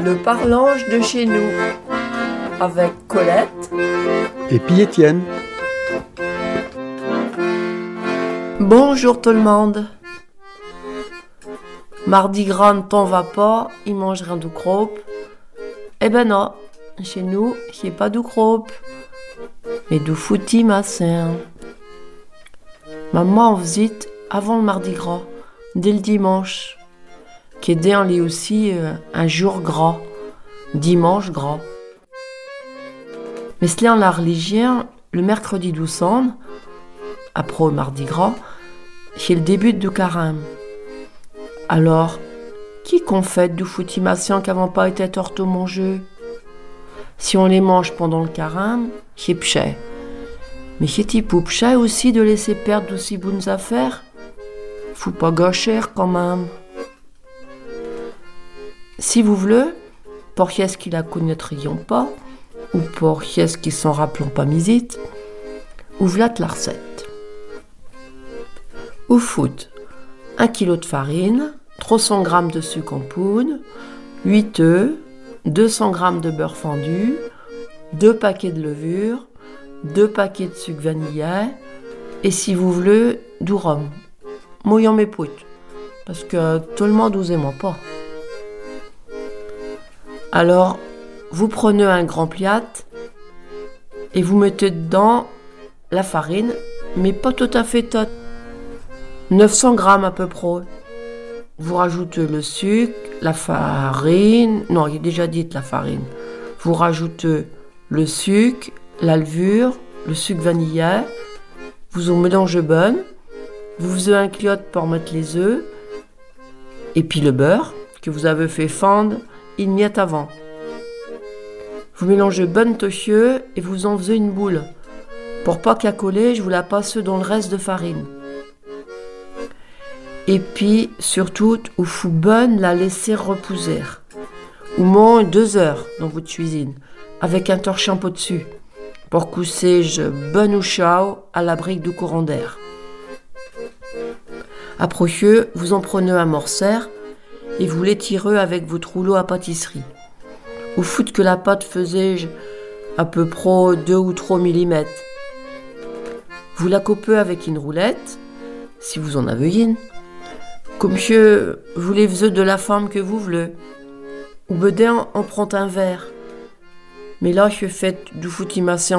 Le parlange de chez nous avec Colette Et puis Étienne. Bonjour tout le monde. Mardi gras ne t'en va pas, il mange rien de crope. Eh ben non, chez nous, il n'y a pas de crope. Mais du fouti massin. Maman en visite avant le mardi gras, dès le dimanche. Qui est aussi euh, un jour gras, dimanche gras. Mais c'est en la religion, le mercredi 12 après le mardi gras, c'est le début du carême. Alors, qui qu'on fait du foutimation qui n'avons pas été torto mangeux Si on les mange pendant le carême, c'est pché. Mais c'est aussi de laisser perdre d'aussi bonnes affaires? Faut pas gâcher quand même. Si vous voulez, pour qui qui la connaîtrions pas, ou pour qui qui s'en rappelons pas misite, ouvre la recette. Ou foot 1 kg de farine, 300 g de sucre en poudre, 8 œufs, 200 g de beurre fendu, 2 paquets de levure, 2 paquets de sucre vanillé, et si vous voulez, du rhum. Mouillant mes poutes, parce que tout le monde vous aime pas. Alors, vous prenez un grand pliat et vous mettez dedans la farine, mais pas tout à fait toute. 900 grammes à peu près. Vous rajoutez le sucre, la farine. Non, est déjà dit la farine. Vous rajoutez le sucre, la levure, le sucre vanillé. Vous en mélangez bonne. Vous faisiez un cliotte pour mettre les œufs. Et puis le beurre que vous avez fait fondre une miette avant. Vous mélangez bonne tochieux et vous en faisez une boule. Pour pas qu'à coller, je vous la passe dans le reste de farine. Et puis, surtout, il faut bonne la laisser reposer. Au moins deux heures dans votre cuisine, avec un torchon dessus, pour cousser bonne ou chao à la brique du courant d'air. Après vous en prenez un morceur et vous l'étirez avec votre rouleau à pâtisserie. Ou fout que la pâte faisait à peu près 2 ou 3 mm. Vous la coupez avec une roulette, si vous en avez une. Comme que vous les de la forme que vous voulez. Ou bedin en prend un verre. Mais là, je fais du foutimacé